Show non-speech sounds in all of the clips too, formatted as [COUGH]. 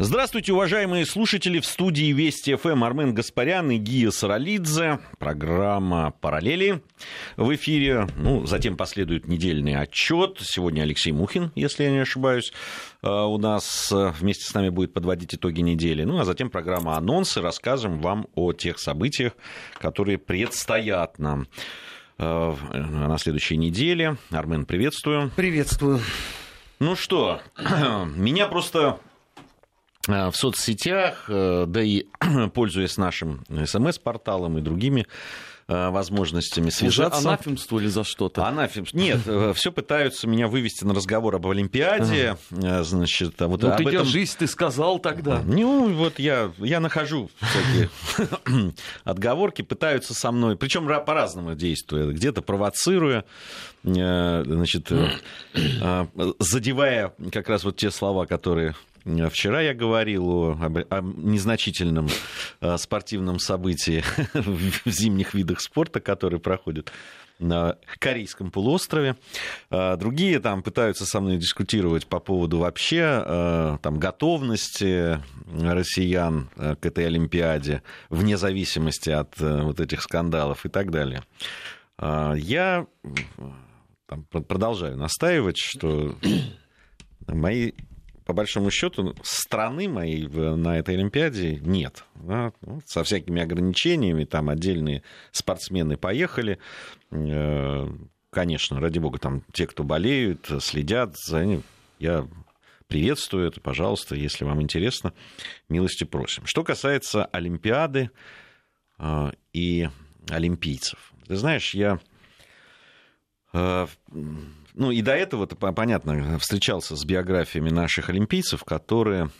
Здравствуйте, уважаемые слушатели. В студии Вести ФМ Армен Гаспарян и Гия Саралидзе. Программа «Параллели» в эфире. Ну, затем последует недельный отчет. Сегодня Алексей Мухин, если я не ошибаюсь, э, у нас э, вместе с нами будет подводить итоги недели. Ну, а затем программа «Анонсы». Расскажем вам о тех событиях, которые предстоят нам э, на следующей неделе. Армен, приветствую. Приветствую. Ну что, [CLEARS THROAT] меня просто в соцсетях, э, да и [CLEARS THROAT] пользуясь нашим смс-порталом и другими э, возможностями связаться. Уже анафемствовали за что-то? Анафемство. Нет, все пытаются меня вывести на разговор об Олимпиаде. Ага. Значит, вот ну, об ты этом... держись, ты сказал тогда. Ну, вот я, я нахожу всякие [CLEARS THROAT] отговорки, пытаются со мной, причем по-разному действуя, где-то провоцируя, значит, задевая как раз вот те слова, которые Вчера я говорил о, о незначительном э, спортивном событии [LAUGHS] в зимних видах спорта, который проходит на Корейском полуострове. Э, другие там пытаются со мной дискутировать по поводу вообще э, там, готовности россиян к этой Олимпиаде, вне зависимости от вот этих скандалов и так далее. Я там, продолжаю настаивать, что мои по большому счету, страны моей на этой Олимпиаде нет. Да? Ну, со всякими ограничениями, там отдельные спортсмены поехали. Э, конечно, ради бога, там те, кто болеют, следят за ним, я приветствую это, пожалуйста, если вам интересно, милости просим. Что касается Олимпиады э, и олимпийцев. Ты знаешь, я э, ну и до этого, это понятно, встречался с биографиями наших олимпийцев, которые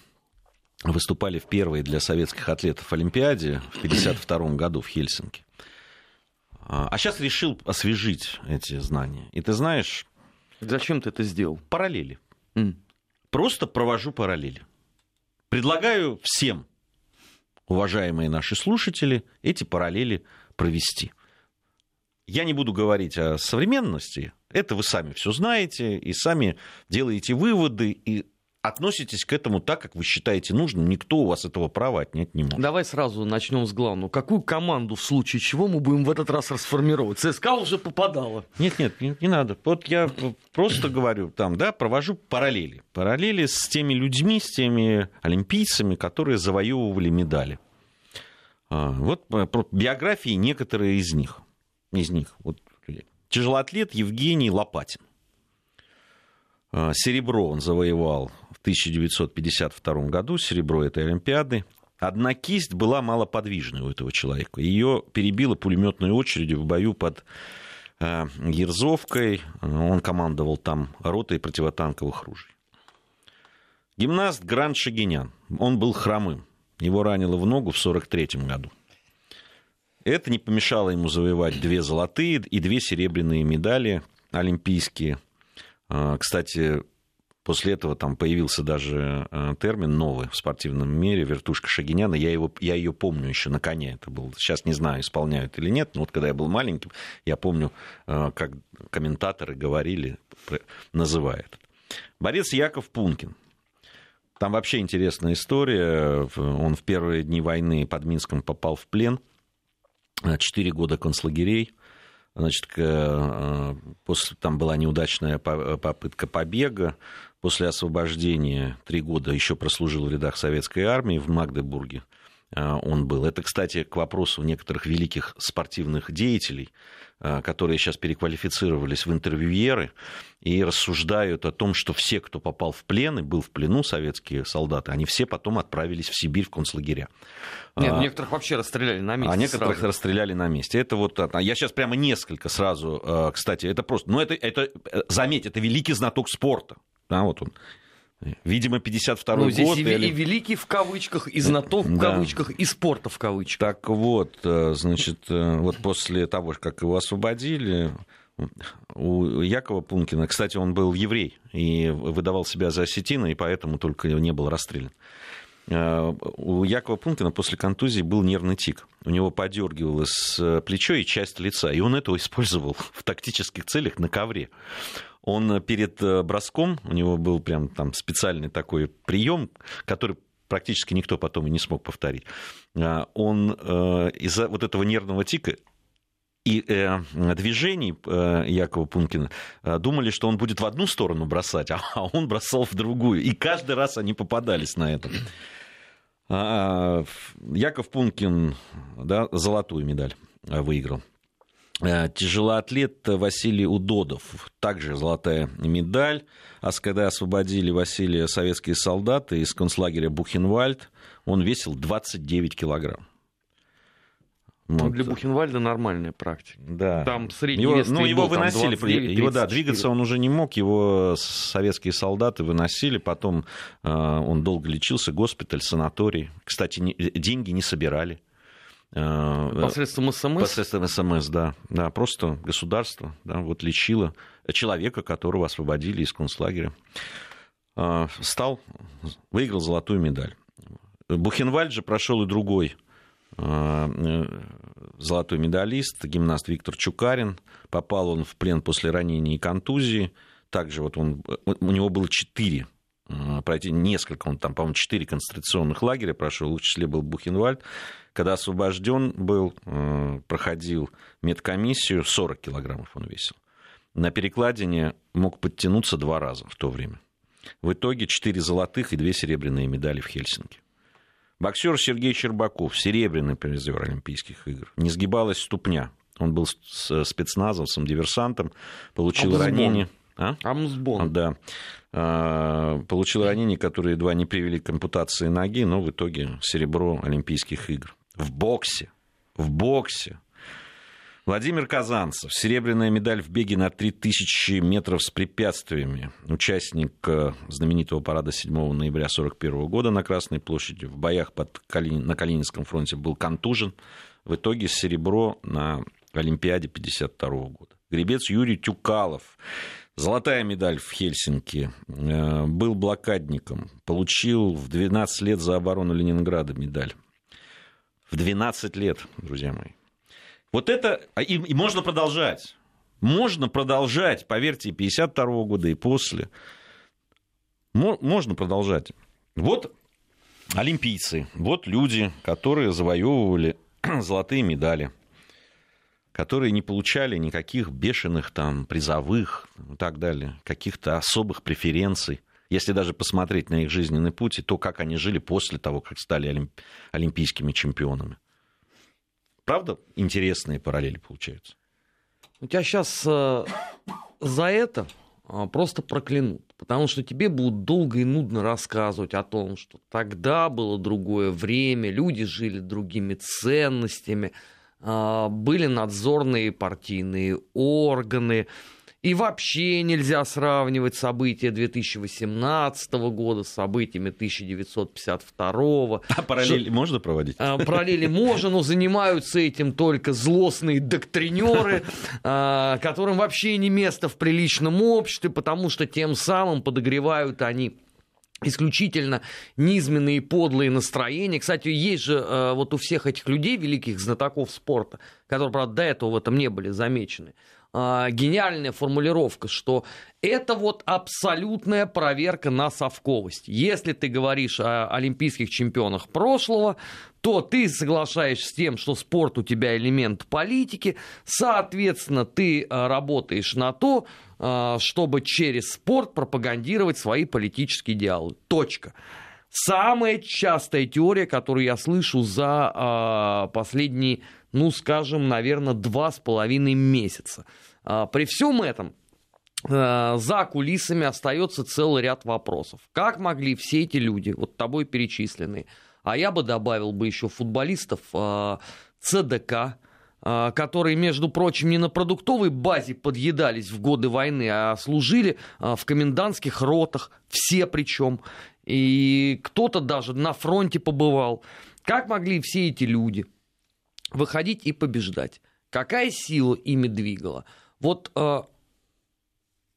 выступали в первой для советских атлетов Олимпиаде в 1952 году в Хельсинки. А сейчас решил освежить эти знания. И ты знаешь... Зачем ты это сделал? Параллели. Mm. Просто провожу параллели. Предлагаю всем, уважаемые наши слушатели, эти параллели провести. Я не буду говорить о современности, это вы сами все знаете и сами делаете выводы и относитесь к этому так, как вы считаете нужным. Никто у вас этого права отнять не может. Давай сразу начнем с главного. Какую команду в случае чего мы будем в этот раз расформировать? ЦСКА уже попадала. Нет, нет, не, не надо. Вот я просто говорю, там, да, провожу параллели. Параллели с теми людьми, с теми олимпийцами, которые завоевывали медали. А, вот э, биографии некоторые из них из них. Вот, тяжелоатлет Евгений Лопатин. А, серебро он завоевал в 1952 году, серебро этой Олимпиады. Одна кисть была малоподвижной у этого человека. Ее перебило пулеметной очередью в бою под а, Ерзовкой. Он командовал там ротой противотанковых ружей. Гимнаст Гранд Шагинян. Он был хромым. Его ранило в ногу в 1943 году. Это не помешало ему завоевать две золотые и две серебряные медали олимпийские. А, кстати, после этого там появился даже а, термин новый в спортивном мире, вертушка Шагиняна. Я, его, я ее помню еще на коне. Это был, сейчас не знаю, исполняют или нет, но вот когда я был маленьким, я помню, а, как комментаторы говорили, называя это. Борец Яков Пункин. Там вообще интересная история. Он в первые дни войны под Минском попал в плен – Четыре года концлагерей. Значит, э, после, там была неудачная попытка побега. После освобождения три года еще прослужил в рядах советской армии в Магдебурге. Э, он был. Это, кстати, к вопросу некоторых великих спортивных деятелей, э, которые сейчас переквалифицировались в интервьюеры и рассуждают о том, что все, кто попал в плен и был в плену, советские солдаты, они все потом отправились в Сибирь в концлагеря. Нет, а, некоторых вообще расстреляли на месте. А некоторых сразу. расстреляли на месте. Это вот, а, я сейчас прямо несколько сразу, э, кстати, это просто, ну это, это заметь, это великий знаток спорта. Да, вот он Видимо, 52 ну, здесь год. И, или... и великий в кавычках, и знаток в да. кавычках, и спорта в кавычках. Так вот, э, значит, э, вот после того, как его освободили, у Якова Пункина, кстати, он был еврей и выдавал себя за осетина, и поэтому только не был расстрелян. Э, у Якова Пункина после контузии был нервный тик. У него подергивалось плечо и часть лица, и он это использовал [LAUGHS] в тактических целях на ковре он перед э, броском, у него был прям там специальный такой прием, который практически никто потом и не смог повторить, он из-за вот этого нервного тика и э, движений э, Якова Пункина э, думали, что он будет в одну сторону бросать, [LAUGHS] а он бросал в другую. И каждый раз они попадались на это. А, Яков Пункин да, золотую медаль выиграл. Э, тяжелоатлет Василий Удодов, также золотая медаль. А когда освободили Василия советские солдаты из концлагеря Бухенвальд, он весил 29 килограмм. Ну, вот. для Бухенвальда нормальная практика. Да. Там средний его, вес Ну, его был, выносили. 29, его, да, двигаться он уже не мог. Его советские солдаты выносили. Потом э, он долго лечился. Госпиталь, санаторий. Кстати, не, деньги не собирали. Э, посредством СМС? Посредством СМС, да. да просто государство да, вот лечило человека, которого освободили из концлагеря. Э, стал, выиграл золотую медаль. Бухенвальд же прошел и другой э, золотой медалист, гимнаст Виктор Чукарин. Попал он в плен после ранения и контузии. Также вот он, у него было четыре пройти несколько, он там, по-моему, четыре концентрационных лагеря прошел, в числе был Бухенвальд. Когда освобожден был, э, проходил медкомиссию, 40 килограммов он весил. На перекладине мог подтянуться два раза в то время. В итоге 4 золотых и 2 серебряные медали в Хельсинки. Боксер Сергей Щербаков, серебряный призер Олимпийских игр. Не сгибалась ступня. Он был спецназовцем, диверсантом, получил Амсбон. ранение. А? Амсбон. Да. А, получил ранение, которое едва не привели к ампутации ноги, но в итоге серебро Олимпийских игр в боксе. В боксе. Владимир Казанцев. Серебряная медаль в беге на 3000 метров с препятствиями. Участник э, знаменитого парада 7 ноября 1941 года на Красной площади. В боях под Калини... на Калининском фронте был контужен. В итоге серебро на Олимпиаде 1952 года. Гребец Юрий Тюкалов. Золотая медаль в Хельсинки. Э, был блокадником. Получил в 12 лет за оборону Ленинграда медаль в 12 лет, друзья мои. Вот это, а и, и можно продолжать. Можно продолжать, поверьте, 52 -го года и после. Можно продолжать. Вот олимпийцы, вот люди, которые завоевывали [CLEARS THROAT] золотые медали, которые не получали никаких бешеных там призовых и так далее, каких-то особых преференций если даже посмотреть на их жизненный путь и то, как они жили после того, как стали олимп... олимпийскими чемпионами. Правда, интересные параллели получаются? У тебя сейчас э, за это э, просто проклянут. Потому что тебе будут долго и нудно рассказывать о том, что тогда было другое время, люди жили другими ценностями, э, были надзорные партийные органы, и вообще нельзя сравнивать события 2018 года с событиями 1952. [LAUGHS] А параллели Ш... можно проводить? А, параллели можно, но занимаются этим только злостные доктринеры, [LAUGHS] а, которым вообще не место в приличном обществе, потому что тем самым подогревают они исключительно низменные подлые настроения. Кстати, есть же э, вот у всех этих людей, великих знатоков спорта, которые, правда, до этого в этом не были замечены, а, гениальная формулировка, что это вот абсолютная проверка на совковость. Если ты говоришь о олимпийских чемпионах прошлого, то ты соглашаешься с тем, что спорт у тебя элемент политики, соответственно, ты а, работаешь на то, а, чтобы через спорт пропагандировать свои политические идеалы. Точка. Самая частая теория, которую я слышу за последние ну, скажем, наверное, два с половиной месяца. А, при всем этом а, за кулисами остается целый ряд вопросов. Как могли все эти люди, вот тобой перечисленные, а я бы добавил бы еще футболистов а, ЦДК, которые, между прочим, не на продуктовой базе подъедались в годы войны, а служили в комендантских ротах, все причем, и кто-то даже на фронте побывал. Как могли все эти люди выходить и побеждать. Какая сила ими двигала? Вот э,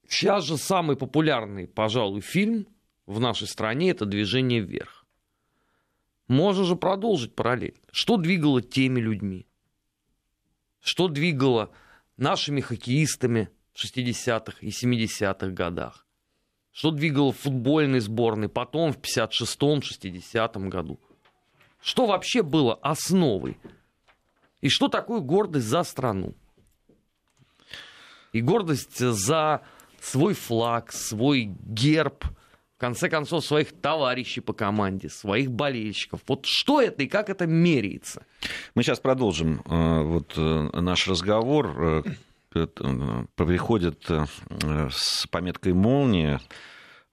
сейчас же самый популярный, пожалуй, фильм в нашей стране это «Движение вверх». Можно же продолжить параллель. Что двигало теми людьми? Что двигало нашими хоккеистами в 60-х и 70-х годах? что двигало футбольной сборной, потом в 56-60 году. Что вообще было основой? И что такое гордость за страну? И гордость за свой флаг, свой герб, в конце концов, своих товарищей по команде, своих болельщиков. Вот что это и как это меряется? Мы сейчас продолжим э, вот, э, наш разговор. Э, приходит с пометкой «Молния»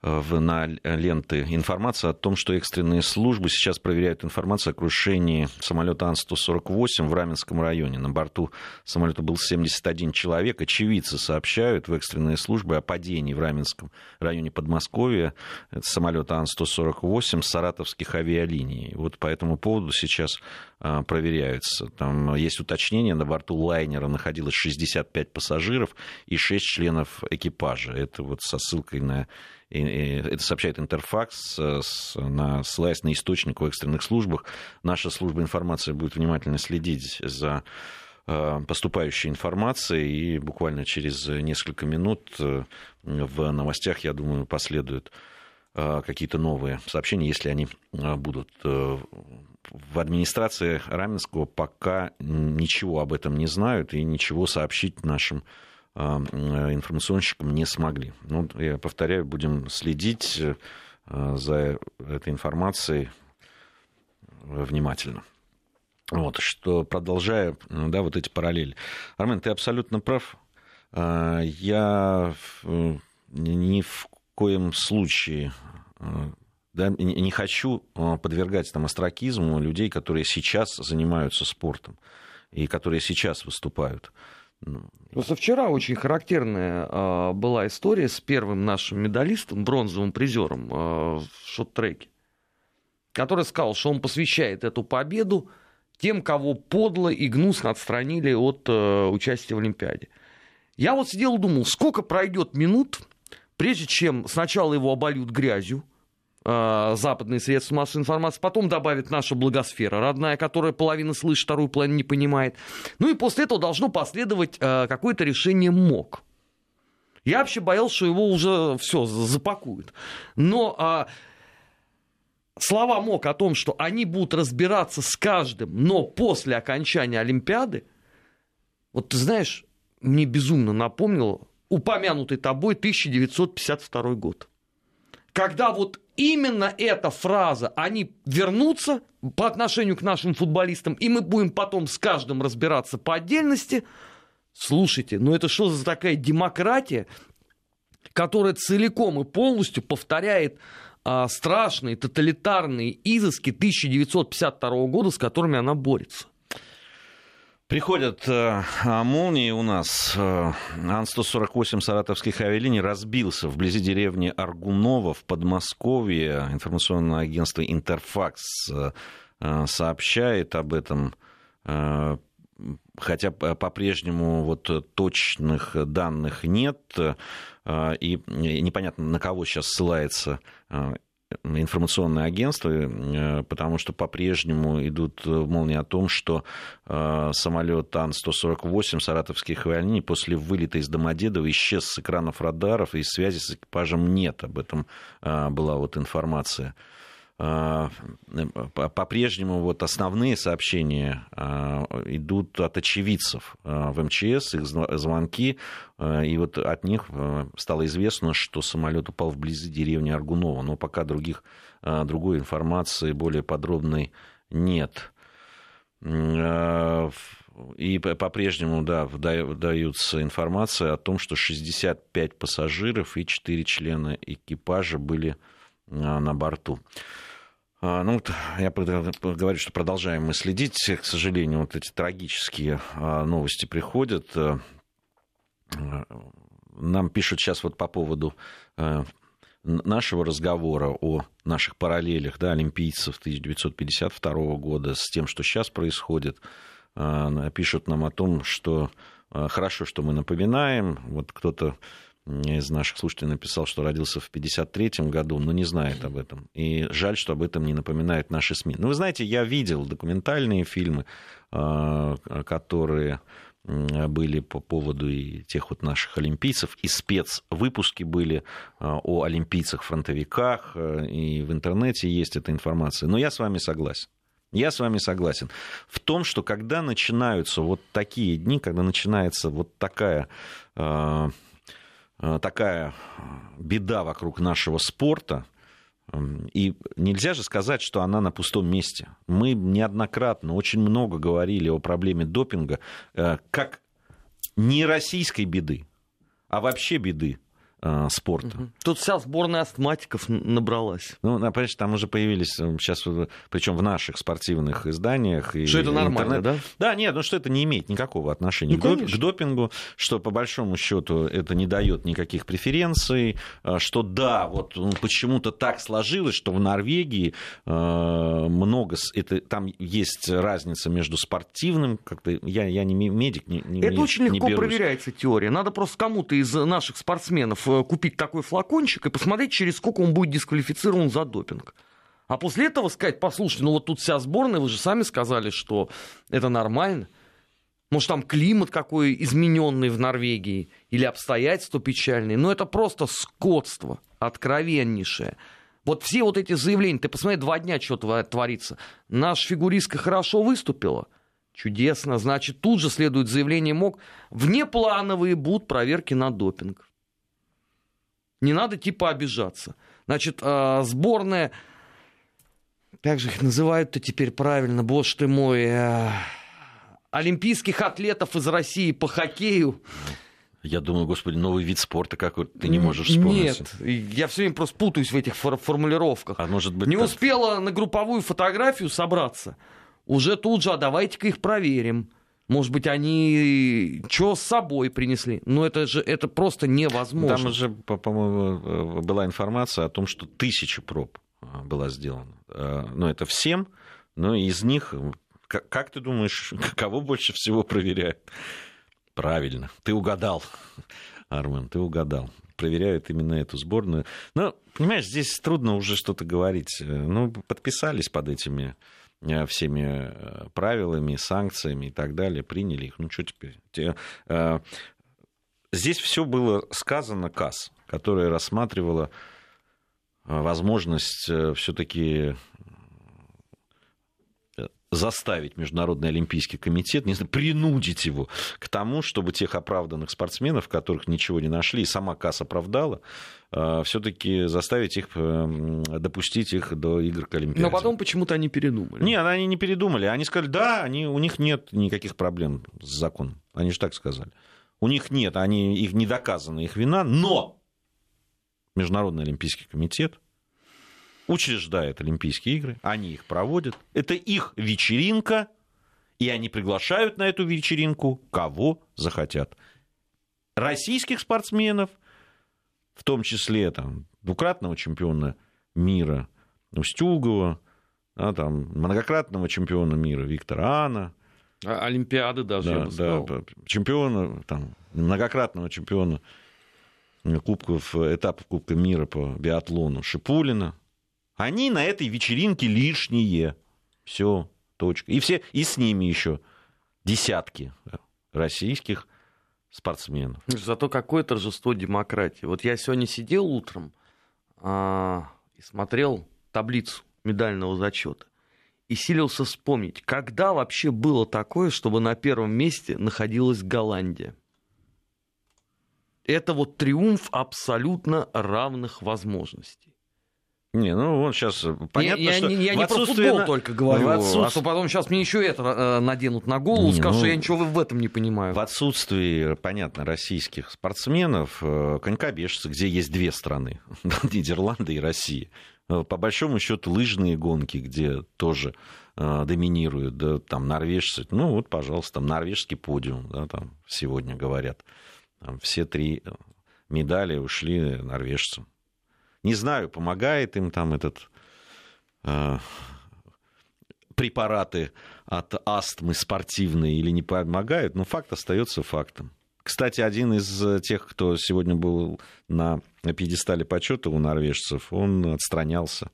в, на ленты информация о том, что экстренные службы сейчас проверяют информацию о крушении самолета Ан-148 в Раменском районе. На борту самолета был 71 человек. Очевидцы сообщают в экстренные службы о падении в Раменском районе Подмосковья. Это самолет Ан-148 саратовских авиалиний. Вот по этому поводу сейчас а, проверяются. Там есть уточнение, на борту лайнера находилось 65 пассажиров и 6 членов экипажа. Это вот со ссылкой на это сообщает Интерфакс, на, ссылаясь на источник в экстренных службах. Наша служба информации будет внимательно следить за э, поступающей информацией, и буквально через несколько минут э, в новостях, я думаю, последуют э, какие-то новые сообщения, если они будут. В администрации Раменского пока ничего об этом не знают и ничего сообщить нашим информационщикам не смогли. Ну, я повторяю, будем следить э, за этой информацией внимательно. Вот, что продолжая, да, вот эти параллели. Армен, ты абсолютно прав. А, я ни в коем случае э, да, не хочу э, подвергать там астракизму людей, которые сейчас занимаются спортом и которые сейчас выступают. Ну, Просто вчера очень характерная э, была история с первым нашим медалистом, бронзовым призером э, в шот-треке, который сказал, что он посвящает эту победу тем, кого подло и гнусно отстранили от э, участия в Олимпиаде. Я вот сидел и думал, сколько пройдет минут, прежде чем сначала его обольют грязью, западные средства массовой информации, потом добавит наша благосфера родная, которая половину слышит, вторую половину не понимает. Ну и после этого должно последовать э, какое-то решение МОК. Я вообще боялся, что его уже все запакуют. Но а, слова МОК о том, что они будут разбираться с каждым, но после окончания Олимпиады, вот ты знаешь, мне безумно напомнило упомянутый тобой 1952 год. Когда вот именно эта фраза, они вернутся по отношению к нашим футболистам, и мы будем потом с каждым разбираться по отдельности. Слушайте, ну это что за такая демократия, которая целиком и полностью повторяет а, страшные тоталитарные изыски 1952 года, с которыми она борется? Приходят э, а, молнии у нас. Э, Ан-148 саратовских авиалиний разбился вблизи деревни Аргунова в Подмосковье. Информационное агентство «Интерфакс» э, э сообщает об этом. Э, хотя по-прежнему вот точных данных нет, э, и непонятно, на кого сейчас ссылается информационное агентство, э, потому что по-прежнему идут э, молнии о том, что э, самолет Ан-148 саратовских авиалиний после вылета из Домодедова исчез с экранов радаров, и связи с экипажем нет. Об этом была вот информация. А, по-прежнему вот основные сообщения а, идут от очевидцев а, в МЧС, их звонки, и вот от них стало известно, что самолет упал вблизи деревни Аргунова, но пока других, другой информации более подробной нет. И по-прежнему, да, выдаются информация о том, что 65 пассажиров и 4 члена экипажа были на борту. А, ну, вот я говорю, что продолжаем мы следить. К сожалению, вот эти трагические а, новости приходят. Э, нам пишут сейчас вот по поводу нашего разговора о наших параллелях да, олимпийцев 1952 года с тем, что сейчас происходит. Пишут нам о том, что хорошо, что мы напоминаем. Вот кто-то из наших слушателей написал, что родился в 1953 году, но не знает об этом. И жаль, что об этом не напоминают наши СМИ. Ну, вы знаете, я видел документальные фильмы, а, которые были по поводу и тех вот наших олимпийцев, и спецвыпуски были о олимпийцах-фронтовиках, и в интернете есть эта информация. Но я с вами согласен. Я с вами согласен. В том, что когда начинаются вот такие дни, когда начинается вот такая, такая беда вокруг нашего спорта, и нельзя же сказать, что она на пустом месте. Мы неоднократно очень много говорили о проблеме допинга э, как не российской беды, а вообще беды э, спорта. Угу. Тут вся сборная астматиков набралась. Ну, понимаешь, там уже появились сейчас, э, причем в наших спортивных изданиях. И что это нормально, интернет. да? Да, нет, ну что это не имеет никакого отношения ну, к, к допингу, что по большому счету это не дает никаких преференций, э, что да, вот ну, почему-то так сложилось, что в Норвегии э, много, это, там есть разница между спортивным, как-то я, я не медик, не, не Это не, очень легко берусь. проверяется теория. Надо просто кому-то из наших спортсменов купить такой флакончик и посмотреть, через сколько он будет дисквалифицирован за допинг. А после этого сказать, послушайте, ну вот тут вся сборная, вы же сами сказали, что это нормально. Может, там климат какой измененный в Норвегии или обстоятельства печальные. Но это просто скотство откровеннейшее. Вот все вот эти заявления, ты посмотри, два дня что творится. Наша фигуристка хорошо выступила. Чудесно. Значит, тут же следует заявление МОК. Внеплановые будут проверки на допинг. Не надо типа обижаться. Значит, а, сборная, как же их называют-то теперь правильно, боже ты мой, а, олимпийских атлетов из России по хоккею. Я думаю, господи, новый вид спорта какой ты не можешь вспомнить. Нет, я все время просто путаюсь в этих формулировках. А может быть, не так... успела на групповую фотографию собраться, уже тут же, а давайте-ка их проверим. Может быть, они что с собой принесли? Но это же это просто невозможно. Там уже, по-моему, была информация о том, что тысяча проб а, была сделана. А, но это всем, но из них, как ты думаешь, [LAUGHS] кого больше всего проверяют? Правильно, ты угадал, [LAUGHS] Армен, ты угадал. Проверяют именно эту сборную. Но, понимаешь, здесь трудно уже что-то говорить. Ну, подписались под этими Э, всеми э, правилами, санкциями и так далее, приняли их. Ну, что теперь? Э, здесь все было сказано КАС, которая рассматривала возможность все-таки заставить Международный Олимпийский комитет, не знаю, принудить его к тому, чтобы тех оправданных спортсменов, которых ничего не нашли, и сама КАС оправдала, э, все-таки заставить их, э, допустить их до игр к Олимпиаде. Но потом почему-то они передумали. Нет, они не передумали. Они сказали, да, они, у них нет никаких проблем с законом. Они же так сказали. У них нет, они, их не доказана их вина, но Международный Олимпийский комитет учреждает Олимпийские игры, они их проводят, это их вечеринка, и они приглашают на эту вечеринку кого захотят. Российских спортсменов, в том числе там, двукратного чемпиона мира Устюгова, да, там, многократного чемпиона мира Виктора Ана. А, Олимпиады даже, да, я бы сказал. Да, чемпиона, там, многократного чемпиона кубков, этапов Кубка мира по биатлону Шипулина. Они на этой вечеринке лишние. Все, точка. И, все, и с ними еще десятки российских спортсменов. Зато какое торжество демократии. Вот я сегодня сидел утром а, и смотрел таблицу медального зачета и силился вспомнить, когда вообще было такое, чтобы на первом месте находилась Голландия. Это вот триумф абсолютно равных возможностей. Не, ну вот сейчас понятно, я, что... Я, я не про футбол на... только говорю, в отсутствие... а то потом сейчас мне еще это э, наденут на голову, не, скажут, ну, что я ничего в этом не понимаю. В отсутствии, понятно, российских спортсменов, э, конькобежцы, где есть две страны, [LAUGHS] Нидерланды и Россия, э, по большому счету лыжные гонки, где тоже доминируют, да, там норвежцы, ну вот, пожалуйста, там норвежский подиум, да, там сегодня говорят, там все три медали ушли норвежцам. Не знаю, помогает им там этот э, препараты от астмы спортивные или не помогают, но факт остается фактом. Кстати, один из тех, кто сегодня был на пьедестале почета у норвежцев, он отстранялся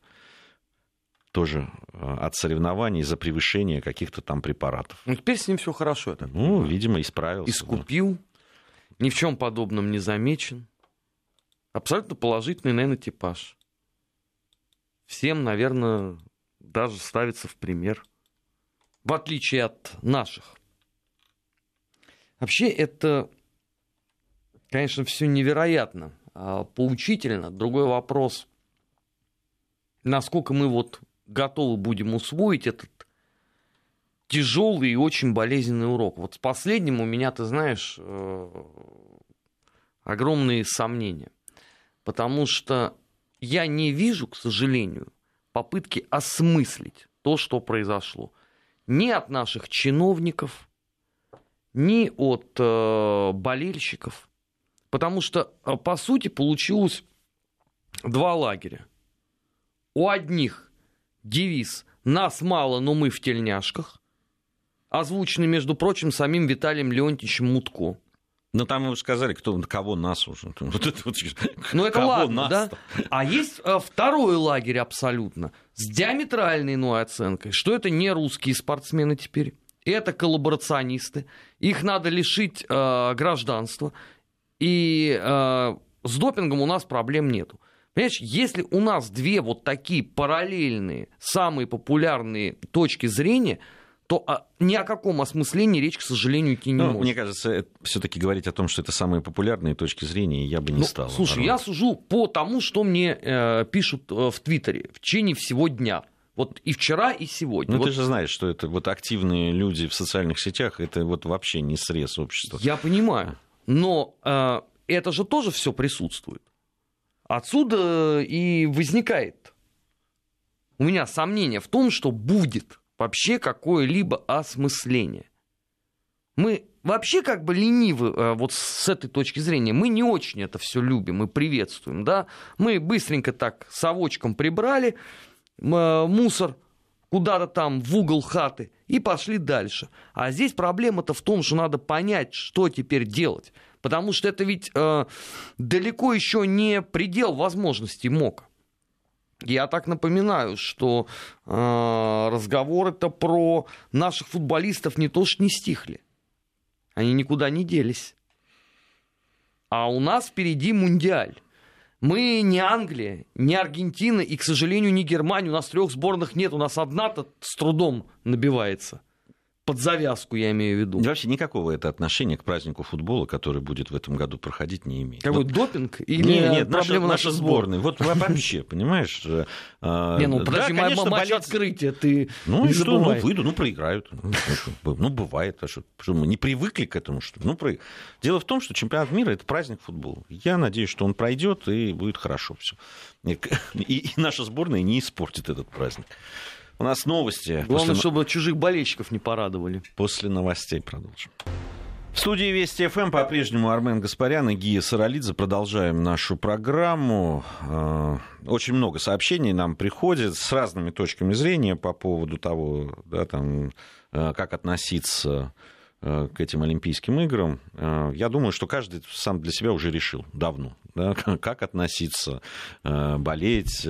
тоже от соревнований за превышение каких-то там препаратов. Ну, теперь с ним все хорошо. Это ну, видимо, исправился. Искупил, да. ни в чем подобном не замечен. Абсолютно положительный, наверное, типаж. Всем, наверное, даже ставится в пример. В отличие от наших. Вообще это, конечно, все невероятно а, поучительно. Другой вопрос, насколько мы вот готовы будем усвоить этот тяжелый и очень болезненный урок. Вот с последним у меня, ты знаешь, э, огромные сомнения. Потому что я не вижу, к сожалению, попытки осмыслить то, что произошло. Ни от наших чиновников, ни от э, болельщиков. Потому что, э, по сути, получилось два лагеря. У одних девиз «Нас мало, но мы в тельняшках», озвученный, между прочим, самим Виталием Леонтьевичем Мутко. Ну, там вы сказали, кто, кого нас уже. [LAUGHS] Вот это вот, ну, это ладно, да? А есть а, второй лагерь абсолютно, с диаметральной иной оценкой, что это не русские спортсмены теперь, это коллаборационисты, их надо лишить э, гражданства, и э, с допингом у нас проблем нету. Понимаешь, если у нас две вот такие параллельные, самые популярные точки зрения, то а, ни о каком осмыслении речь, к сожалению, идти не ну, может. Мне кажется, все-таки говорить о том, что это самые популярные точки зрения, я бы не ну, стал. Слушай, наверное. я сужу по тому, что мне э, пишут э, в Твиттере в течение всего дня. Вот и вчера, и сегодня. Ну, вот... ты же знаешь, что это вот активные люди в социальных сетях, это вот вообще не срез общества. Я понимаю. Но э, это же тоже все присутствует. Отсюда и возникает у меня сомнение в том, что будет вообще какое-либо осмысление. Мы вообще как бы ленивы э, вот с этой точки зрения. Мы не очень это все любим и приветствуем, да. Мы быстренько так совочком прибрали э, мусор куда-то там в угол хаты и пошли дальше. А здесь проблема-то в том, что надо понять, что теперь делать. Потому что это ведь э, далеко еще не предел возможностей МОКа. Я так напоминаю, что э, разговоры-то про наших футболистов не то что не стихли. Они никуда не делись. А у нас впереди мундиаль. Мы не Англия, не Аргентина и, к сожалению, не Германия. У нас трех сборных нет. У нас одна-то с трудом набивается под завязку, я имею в виду. И вообще никакого это отношения к празднику футбола, который будет в этом году проходить, не имеет. Какой вот... допинг? Или нет, нет проблема наша, наша сборная? Вот вообще, понимаешь? А, не, ну подожди, да, матч открытия, ты Ну и что, ну выйду, ну проиграют. Ну бывает, а что мы не привыкли к этому, что Ну, Дело в том, что чемпионат мира это праздник футбола. Я надеюсь, что он пройдет и будет хорошо все. [LAUGHS] И наша сборная не испортит этот праздник. У нас новости. Главное, После... чтобы чужих болельщиков не порадовали. После новостей продолжим. В студии Вести ФМ по-прежнему Армен Гаспарян и Гия Саралидзе. Продолжаем нашу программу. Э, очень много сообщений нам приходит с разными точками зрения по поводу того, да, там, э, как относиться к этим Олимпийским играм, э, я думаю, что каждый сам для себя уже решил давно, да, [LAUGHS] как относиться, э, болеть,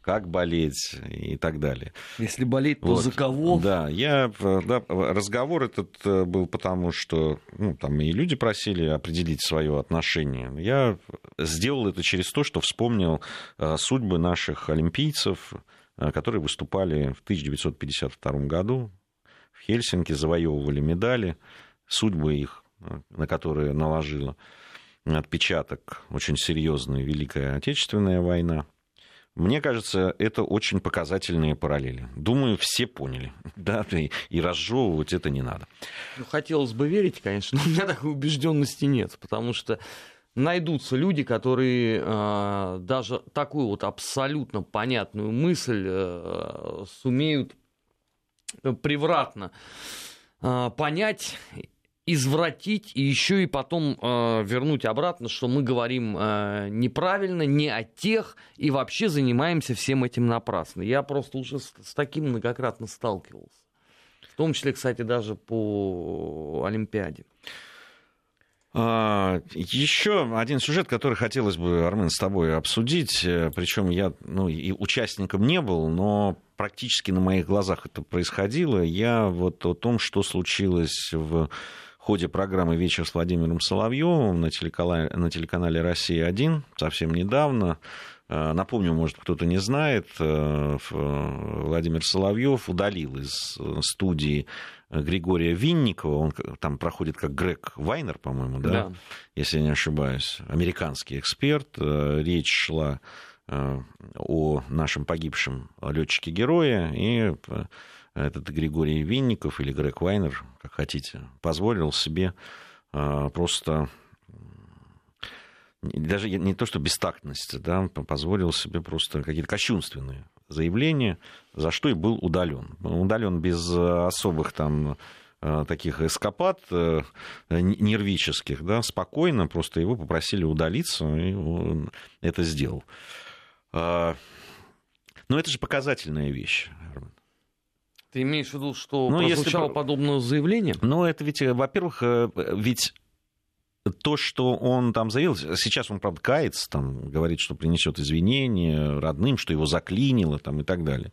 как болеть и так далее. Если болеть, то вот. за кого? Да, я, да, разговор этот был потому, что ну, там и люди просили определить свое отношение. Я сделал это через то, что вспомнил судьбы наших олимпийцев, которые выступали в 1952 году в Хельсинки, завоевывали медали, судьбы их, на которые наложила отпечаток очень серьезная Великая Отечественная война. Мне кажется, это очень показательные параллели. Думаю, все поняли. [LAUGHS] Да, и, разжевывать это не надо. Ну, хотелось бы верить, конечно, [LAUGHS] но у меня такой убежденности нет, потому что найдутся люди, которые э, даже такую вот абсолютно понятную мысль э, сумеют превратно э, понять, извратить и еще и потом э, вернуть обратно, что мы говорим э, неправильно, не о тех и вообще занимаемся всем этим напрасно. Я просто уже с, с таким многократно сталкивался. В том числе, кстати, даже по Олимпиаде. А, еще один сюжет, который хотелось бы, Армен, с тобой обсудить. Причем я ну, и участником не был, но практически на моих глазах это происходило. Я вот о том, что случилось в ходе программы «Вечер с Владимиром Соловьевым» на телеканале, на телеканале «Россия-1» совсем недавно. Э, напомню, может, кто-то не знает, э, Владимир Соловьев удалил из студии Григория Винникова, он там проходит как Грег Вайнер, по-моему, да? да, если я не ошибаюсь, американский эксперт. Э, речь шла о нашем погибшем летчике-герое, и этот Григорий Винников или Грег Вайнер, как хотите, позволил себе а, просто даже не то, что бестактность, да, позволил себе просто какие-то кощунственные заявления, за что и был удален. Удален без особых там а, таких эскапад э, нервических, да, спокойно, просто его попросили удалиться, и он это сделал. А, но это же показательная вещь, ты имеешь в виду, что ну, прозвучало если... подобное заявление? Ну, это ведь, э, во-первых, э, ведь то, что он там заявил, сейчас он, правда, кается, там, говорит, что принесет извинения родным, что его заклинило там, и так далее.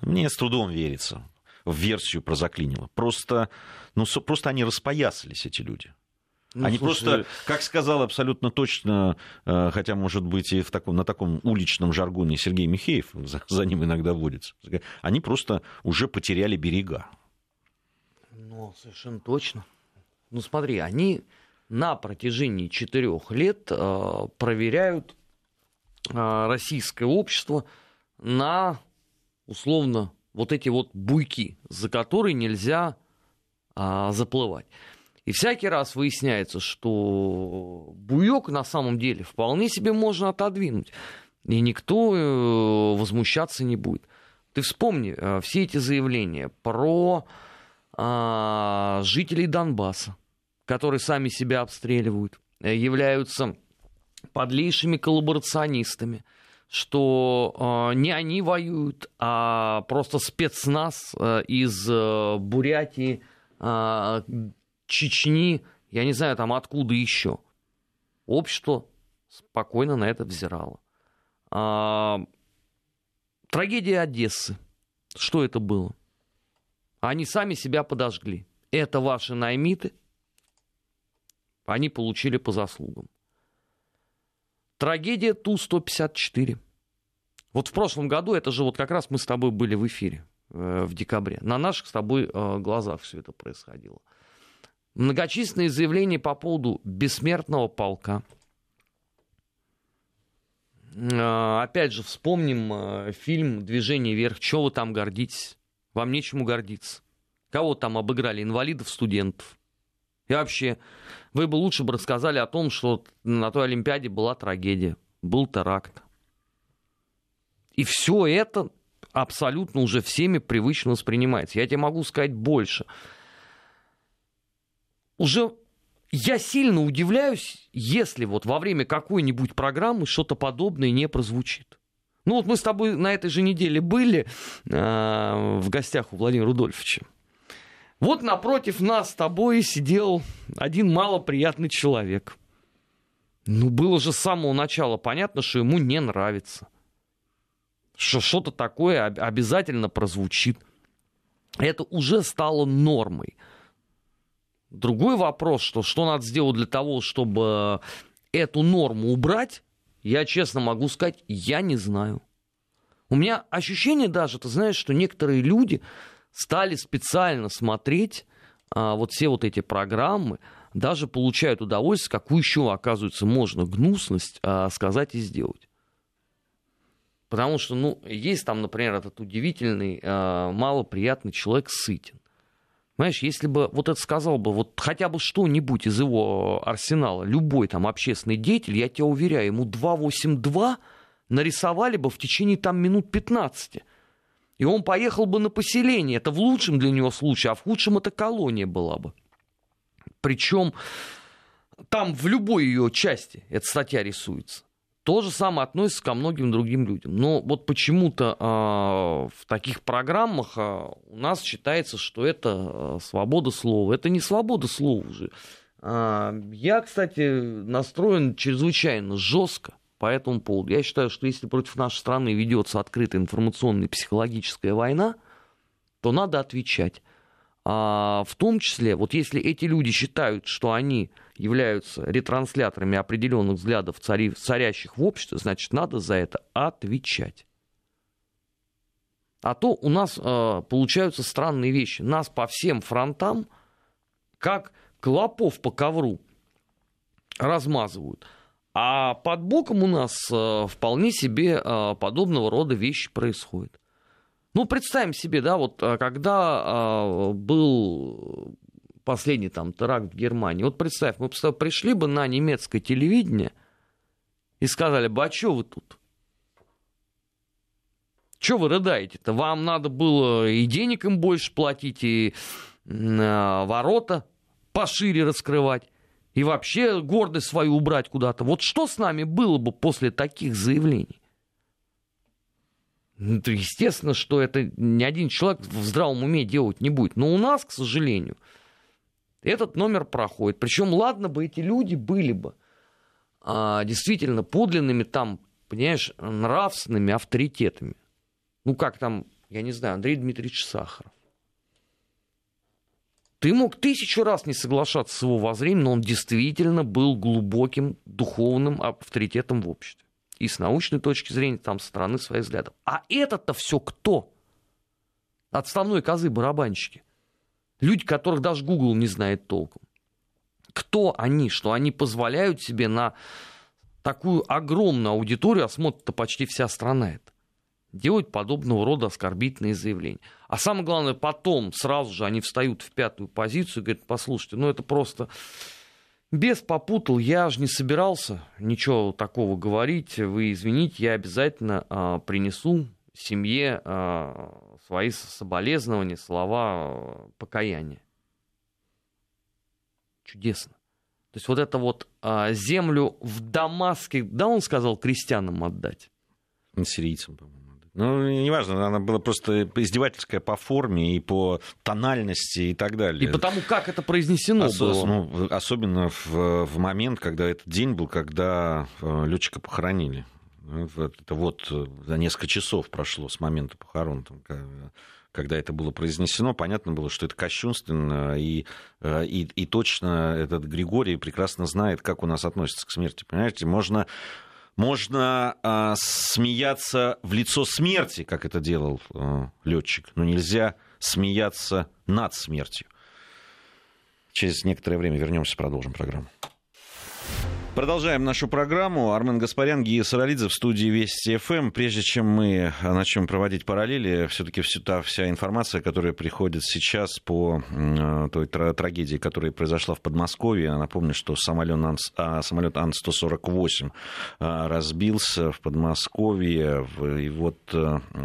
Мне с трудом верится в версию про заклинило. Просто, ну, просто они распоясались, эти люди. Ну, Они слушай... просто, как сказал абсолютно точно, э, хотя, может быть, и в таком, на таком уличном жаргоне Сергей Михеев, за, за ним иногда водится, они просто уже потеряли берега. Ну, совершенно точно. Ну, смотри, они на протяжении четырех лет э, проверяют э, российское общество на, условно, вот эти вот буйки, за которые нельзя э, заплывать. И всякий раз выясняется, что буек на самом деле вполне себе можно отодвинуть. И никто э, возмущаться не будет. Ты вспомни э, все эти заявления про а, жителей Донбасса, которые сами себя обстреливают, э, являются подлейшими коллаборационистами, что э, не они воюют, а просто спецназ э, из э, Бурятии, э, Чечни, я не знаю, там откуда еще. Общество спокойно на это взирало. А, трагедия Одессы. Что это было? Они сами себя подожгли. Это ваши наймиты. Они получили по заслугам. Трагедия Ту-154. Вот в прошлом году, это же вот как раз мы с тобой были в эфире э, в декабре. На наших с тобой э, глазах все это происходило. Многочисленные заявления по поводу бессмертного полка. А, опять же, вспомним а, фильм «Движение вверх». Чего вы там гордитесь? Вам нечему гордиться. Кого там обыграли? Инвалидов, студентов. И вообще, вы бы лучше бы рассказали о том, что на той Олимпиаде была трагедия. Был теракт. И все это абсолютно уже всеми привычно воспринимается. Я тебе могу сказать больше – уже я сильно удивляюсь, если вот во время какой-нибудь программы что-то подобное не прозвучит. Ну вот мы с тобой на этой же неделе были э, в гостях у Владимира Рудольфовича. Вот напротив нас с тобой сидел один малоприятный человек. Ну, было же с самого начала понятно, что ему не нравится. Что что-то такое обязательно прозвучит. Это уже стало нормой. Другой вопрос, что, что надо сделать для того, чтобы эту норму убрать, я честно могу сказать, я не знаю. У меня ощущение даже, ты знаешь, что некоторые люди стали специально смотреть а, вот все вот эти программы, даже получают удовольствие, какую еще, оказывается, можно гнусность а, сказать и сделать. Потому что, ну, есть там, например, этот удивительный, а, малоприятный человек Сытин. Знаешь, если бы вот это сказал бы вот хотя бы что-нибудь из его арсенала, любой там общественный деятель, я тебя уверяю, ему 282 нарисовали бы в течение там минут 15. И он поехал бы на поселение. Это в лучшем для него случае, а в худшем это колония была бы. Причем там в любой ее части эта статья рисуется. То же самое относится ко многим другим людям. Но вот почему-то э, в таких программах э, у нас считается, что это э, свобода слова. Это не свобода слова уже. Э, я, кстати, настроен чрезвычайно жестко по этому поводу. Я считаю, что если против нашей страны ведется открытая информационная и психологическая война, то надо отвечать. А, в том числе, вот если эти люди считают, что они являются ретрансляторами определенных взглядов цари, царящих в обществе, значит, надо за это отвечать. А то у нас э, получаются странные вещи. Нас по всем фронтам, как клопов по ковру, размазывают. А под боком у нас э, вполне себе э, подобного рода вещи происходят. Ну, представим себе, да, вот э, когда э, был последний там теракт в Германии, вот представь, мы пришли бы на немецкое телевидение и сказали бы, а что вы тут? Что вы рыдаете-то? Вам надо было и денег им больше платить, и э, ворота пошире раскрывать, и вообще гордость свою убрать куда-то. Вот что с нами было бы после таких заявлений? Ну, то естественно, что это ни один человек в здравом уме делать не будет. Но у нас, к сожалению, этот номер проходит. Причем, ладно бы эти люди были бы а, действительно подлинными там, понимаешь, нравственными авторитетами. Ну, как там, я не знаю, Андрей Дмитриевич Сахаров. Ты мог тысячу раз не соглашаться с его воззрением, но он действительно был глубоким духовным авторитетом в обществе и с научной точки зрения, там, со стороны своих взглядов. А это-то все кто? Отставной козы барабанщики. Люди, которых даже Google не знает толком. Кто они, что они позволяют себе на такую огромную аудиторию, а смотрит-то почти вся страна это, делать подобного рода оскорбительные заявления. А самое главное, потом сразу же они встают в пятую позицию и говорят, послушайте, ну это просто без попутал, я же не собирался ничего такого говорить. Вы извините, я обязательно а, принесу семье а, свои соболезнования, слова а, покаяния. Чудесно. То есть вот это вот а, землю в Дамаске, да, он сказал крестьянам отдать? Сирийцам, по-моему. Ну, неважно, она была просто издевательская по форме и по тональности и так далее. И потому как это произнесено Ос- было. Ну, особенно в, в момент, когда этот день был, когда э, летчика похоронили. Это вот э, за несколько часов прошло с момента похорон. Там, когда это было произнесено, понятно было, что это кощунственно, и, э, и, и точно этот Григорий прекрасно знает, как у нас относится к смерти. Понимаете, можно можно э, смеяться в лицо смерти, как это делал э, летчик, но нельзя смеяться над смертью. Через некоторое время вернемся, продолжим программу. Продолжаем нашу программу. Армен Гаспарян, Гия Саралидзе в студии Вести ФМ. Прежде чем мы начнем проводить параллели, все-таки та вся информация, которая приходит сейчас по э, той трагедии, которая произошла в Подмосковье. Напомню, что самолет, Ан, самолет Ан-148 а, разбился в Подмосковье. И вот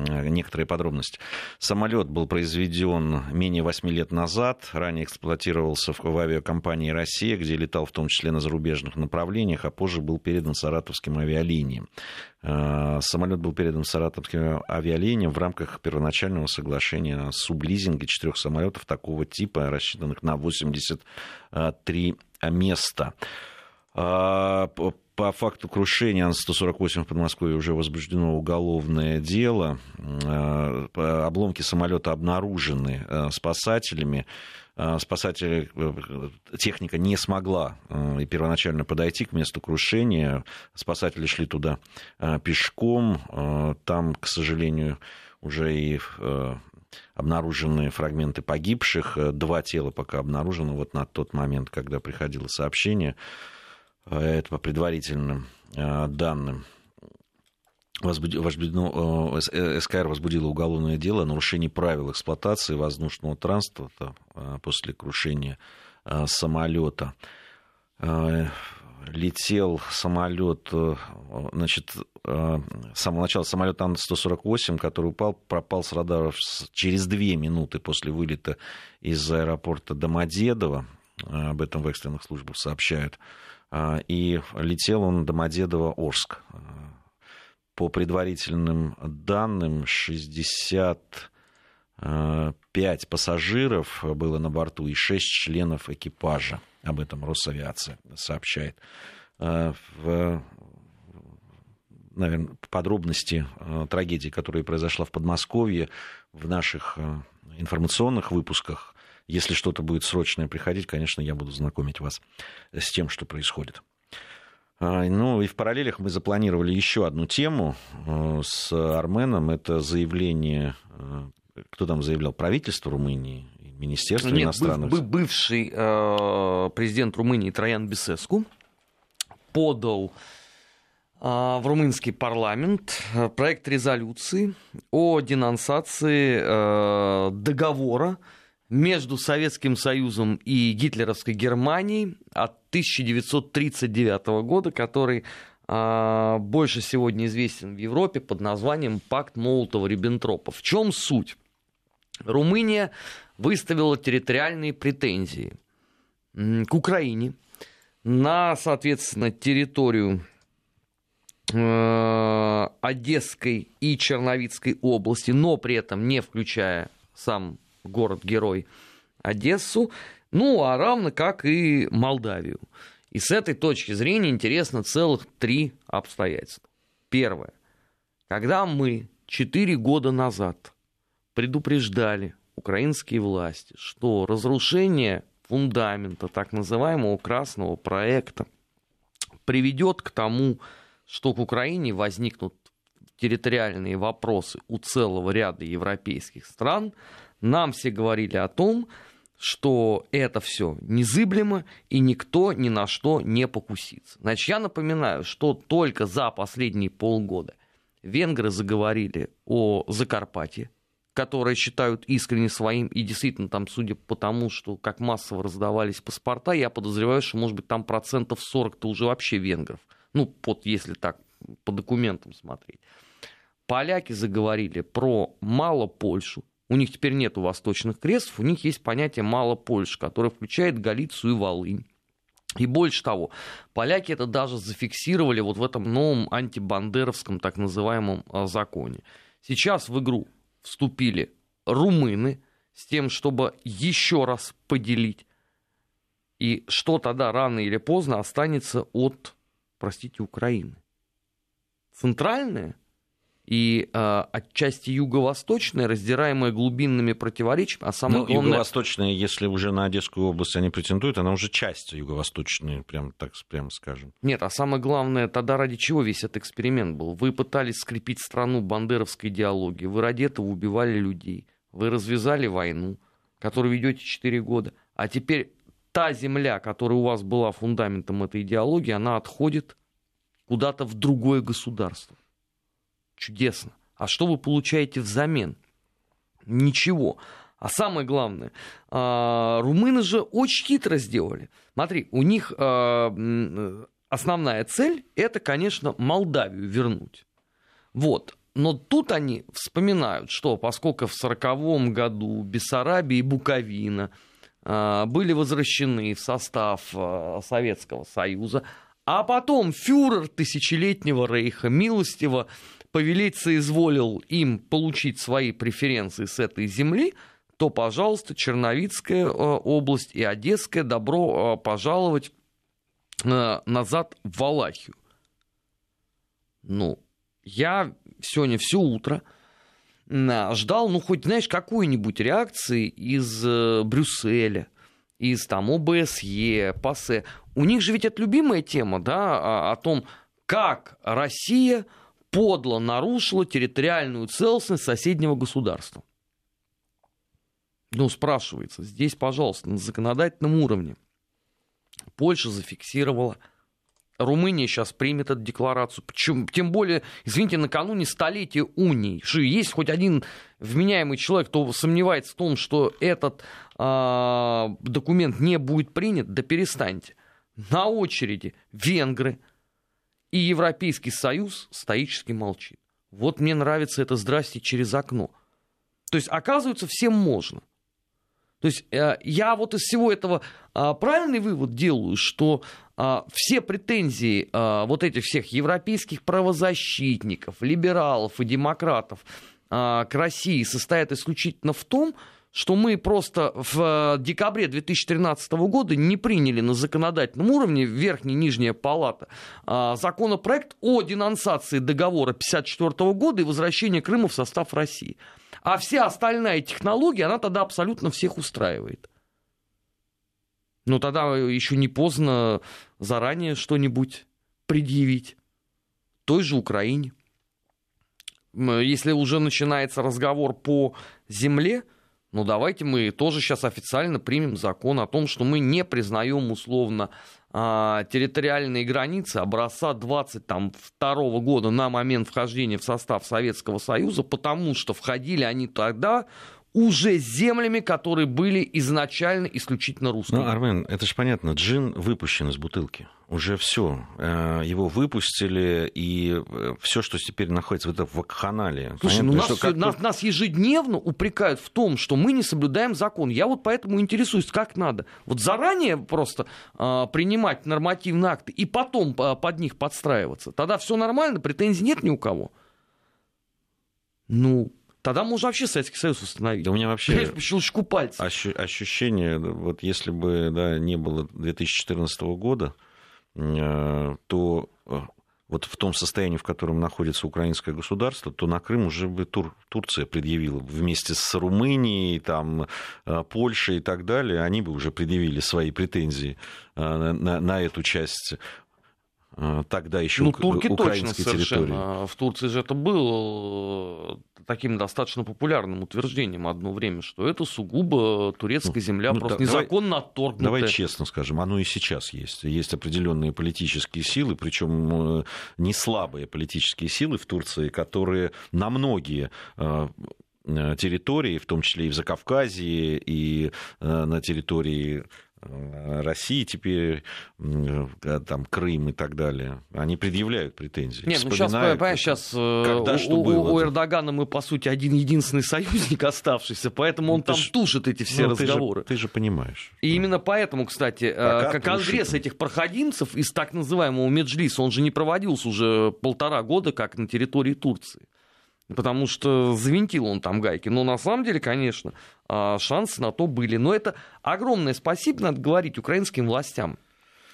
некоторые подробности. Самолет был произведен менее 8 лет назад. Ранее эксплуатировался в авиакомпании «Россия», где летал в том числе на зарубежных направлениях направлениях, а позже был передан саратовским авиалиниям. Э, самолет был передан саратовским авиалиниям в рамках первоначального соглашения о сублизинге четырех самолетов такого типа, рассчитанных на 83 места. Э, по факту крушения Ан-148 в Подмосковье уже возбуждено уголовное дело. Э, обломки самолета обнаружены спасателями. Э, спасатели, э, техника не смогла э, первоначально подойти к месту крушения. Спасатели шли туда пешком. Там, к сожалению, уже и обнаружены фрагменты погибших. Два тела пока обнаружены вот на тот момент, когда приходило сообщение. Это по предварительным данным возбуждено, э, СКР возбудила уголовное дело о нарушении правил эксплуатации воздушного транспорта э, после крушения э, самолета. Летел самолет, значит, с самого начала самолет Ан-148, который упал, пропал с радаров через две минуты после вылета из аэропорта Домодедово. Об этом в экстренных службах сообщают. И летел он Домодедово-Орск по предварительным данным, 65 пассажиров было на борту и 6 членов экипажа. Об этом Росавиация сообщает. Э, в наверное, подробности трагедии, которая произошла в Подмосковье, в наших информационных выпусках. Если что-то будет срочное приходить, конечно, я буду знакомить вас с тем, что происходит. Ну и в параллелях мы запланировали еще одну тему с Арменом. Это заявление, кто там заявлял, правительство Румынии Министерство Нет, иностранных... Быв, бывший э, президент Румынии Троян Бесеску подал э, в румынский парламент э, проект резолюции о денонсации э, договора между Советским Союзом и гитлеровской Германией от 1939 года, который э, больше сегодня известен в Европе под названием Пакт Молотова-Риббентропа. В чем суть? Румыния выставила территориальные претензии к Украине на, соответственно, территорию э, Одесской и Черновицкой области, но при этом не включая сам город-герой Одессу, ну, а равно как и Молдавию. И с этой точки зрения интересно целых три обстоятельства. Первое. Когда мы четыре года назад предупреждали украинские власти, что разрушение фундамента так называемого красного проекта приведет к тому, что к Украине возникнут территориальные вопросы у целого ряда европейских стран, нам все говорили о том, что это все незыблемо и никто ни на что не покусится. Значит, я напоминаю, что только за последние полгода венгры заговорили о Закарпатье, которые считают искренне своим, и действительно там, судя по тому, что как массово раздавались паспорта, я подозреваю, что, может быть, там процентов 40-то уже вообще венгров. Ну, вот если так по документам смотреть. Поляки заговорили про мало Польшу. У них теперь нет восточных крестов, у них есть понятие мало Польши, которое включает Галицию и Волынь. И больше того, поляки это даже зафиксировали вот в этом новом антибандеровском так называемом а, законе. Сейчас в игру вступили румыны с тем, чтобы еще раз поделить. И что тогда рано или поздно останется от, простите, Украины? Центральная и э, отчасти юго-восточная, раздираемая глубинными противоречиями, а самое ну, главное... Юго-восточная, если уже на Одесскую область они претендуют, она уже часть юго-восточной, прям так прям скажем. Нет, а самое главное, тогда ради чего весь этот эксперимент был? Вы пытались скрепить страну бандеровской идеологией, вы ради этого убивали людей, вы развязали войну, которую ведете 4 года, а теперь та земля, которая у вас была фундаментом этой идеологии, она отходит куда-то в другое государство. Чудесно. А что вы получаете взамен? Ничего. А самое главное, а, румыны же очень хитро сделали. Смотри, у них а, основная цель это, конечно, Молдавию вернуть. Вот. Но тут они вспоминают, что поскольку в 1940 году Бессарабия и Буковина а, были возвращены в состав Советского Союза, а потом фюрер тысячелетнего рейха милостиво повелеть соизволил им получить свои преференции с этой земли, то, пожалуйста, Черновицкая э, область и Одесская добро э, пожаловать э, назад в Валахию. Ну, я сегодня все утро ждал, ну, хоть, знаешь, какой-нибудь реакции из Брюсселя, из там ОБСЕ, ПАСЕ. У них же ведь это любимая тема, да, о, о том, как Россия подло нарушила территориальную целостность соседнего государства. Ну, спрашивается, здесь, пожалуйста, на законодательном уровне Польша зафиксировала, Румыния сейчас примет эту декларацию. Почему? Тем более, извините, накануне столетия унии. Что есть хоть один вменяемый человек, кто сомневается в том, что этот э, документ не будет принят, да перестаньте. На очереди венгры, и Европейский Союз стоически молчит. Вот мне нравится это «здрасте через окно». То есть, оказывается, всем можно. То есть э, я вот из всего этого а, правильный вывод делаю, что а, все претензии а, вот этих всех европейских правозащитников, либералов и демократов к России состоят исключительно в том, что мы просто в э, декабре 2013 года не приняли на законодательном уровне, верхняя и нижняя палата, а, законопроект о денонсации договора 1954 года и возвращении Крыма в состав России. А вся остальная технология, она тогда абсолютно всех устраивает. Ну, тогда еще не поздно заранее что-нибудь предъявить той же Украине. Если уже начинается разговор по земле, ну давайте мы тоже сейчас официально примем закон о том, что мы не признаем условно а, территориальные границы образца 22 года на момент вхождения в состав Советского Союза, потому что входили они тогда уже землями, которые были изначально исключительно русскими. Ну, Армен, это же понятно, джин выпущен из бутылки. Уже все. Э, его выпустили, и э, все, что теперь находится в этом вакханале. Слушай, ну нас, как... нас, нас ежедневно упрекают в том, что мы не соблюдаем закон. Я вот поэтому интересуюсь, как надо. Вот заранее просто э, принимать нормативные акты и потом под них подстраиваться. Тогда все нормально, претензий нет ни у кого. Ну, Тогда можно вообще Советский Союз установить. Да у меня вообще... По щелчку пальца. Ощу- ощущение, вот если бы да, не было 2014 года, э, то э, вот в том состоянии, в котором находится украинское государство, то на Крым уже бы Тур, Турция предъявила вместе с Румынией, там, э, Польшей и так далее, они бы уже предъявили свои претензии на, на, на эту часть тогда еще ну, турки украинской точно территории. Совершенно. В Турции же это было э, таким достаточно популярным утверждением одно время, что это сугубо турецкая ну, земля, ну, просто да, незаконно давай, отторгнутая. Давай честно скажем, оно и сейчас есть. Есть определенные политические силы, причем э, не слабые политические силы в Турции, которые на многие территории, в том числе и в Закавказье, и на территории Э, России теперь, э, там, Крым и так далее, они предъявляют претензии. Нет, ну сейчас, понимаешь, сейчас э, когда, у, что было, у Эрдогана мы, по сути, один единственный [LAUGHS] союзник оставшийся, поэтому он ну, там ж, тушит эти все ну, разговоры. Ты же, ты же понимаешь. И именно поэтому, кстати, Пока конгресс тушит. этих проходимцев из так называемого Меджлиса, он же не проводился уже полтора года, как на территории Турции потому что завинтил он там гайки. Но на самом деле, конечно, а, шансы на то были. Но это огромное спасибо, надо говорить, украинским властям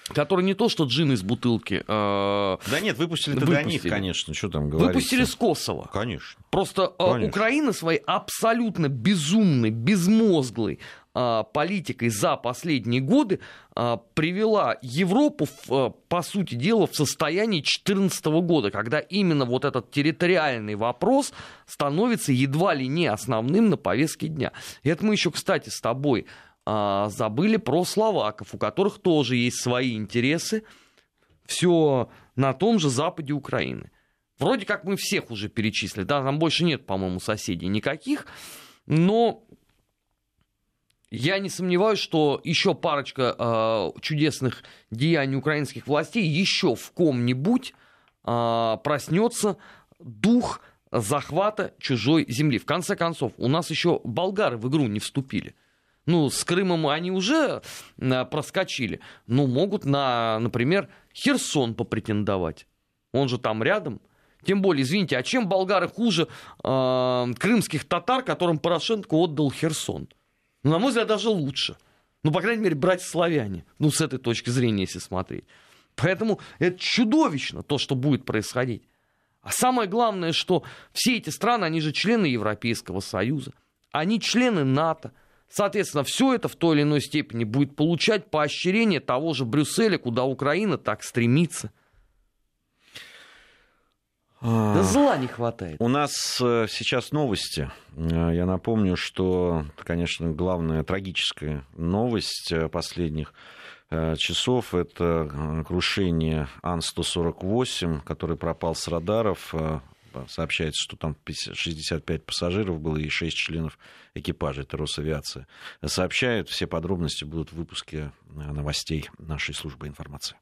которые не то что джин из бутылки. Э, да нет, выпустили это для них, конечно, что там говорить. Выпустили с Косово. Конечно. Просто э, Украина своей абсолютно безумной, безмозглой э, политикой за последние годы э, привела Европу, в, э, по сути дела, в состояние 2014 года, когда именно вот этот территориальный вопрос становится едва ли не основным на повестке дня. И это мы еще, кстати, с тобой а, забыли про словаков, у которых тоже есть свои интересы. Все на том же западе Украины. Вроде как мы всех уже перечислили, да, там больше нет, по-моему, соседей никаких, но я не сомневаюсь, что еще парочка э, чудесных деяний украинских властей еще в ком-нибудь э, проснется дух захвата чужой земли. В конце концов, у нас еще болгары в игру не вступили. Ну, с Крымом они уже э, проскочили. Ну, могут на, например, Херсон попретендовать. Он же там рядом. Тем более, извините, а чем болгары хуже э, крымских татар, которым Порошенко отдал Херсон? Ну, на мой взгляд, даже лучше. Ну, по крайней мере, братья-славяне. Ну, с этой точки зрения, если смотреть. Поэтому это чудовищно, то, что будет происходить. А самое главное, что все эти страны, они же члены Европейского Союза. Они члены НАТО. Соответственно, все это в той или иной степени будет получать поощрение того же Брюсселя, куда Украина так стремится. Да зла не хватает. У нас э, сейчас новости. Э, я напомню, что, конечно, главная трагическая новость э, последних часов это крушение Ан-148, который пропал с радаров сообщается, что там 65 пассажиров было и 6 членов экипажа, это Росавиация. Сообщают, все подробности будут в выпуске новостей нашей службы информации.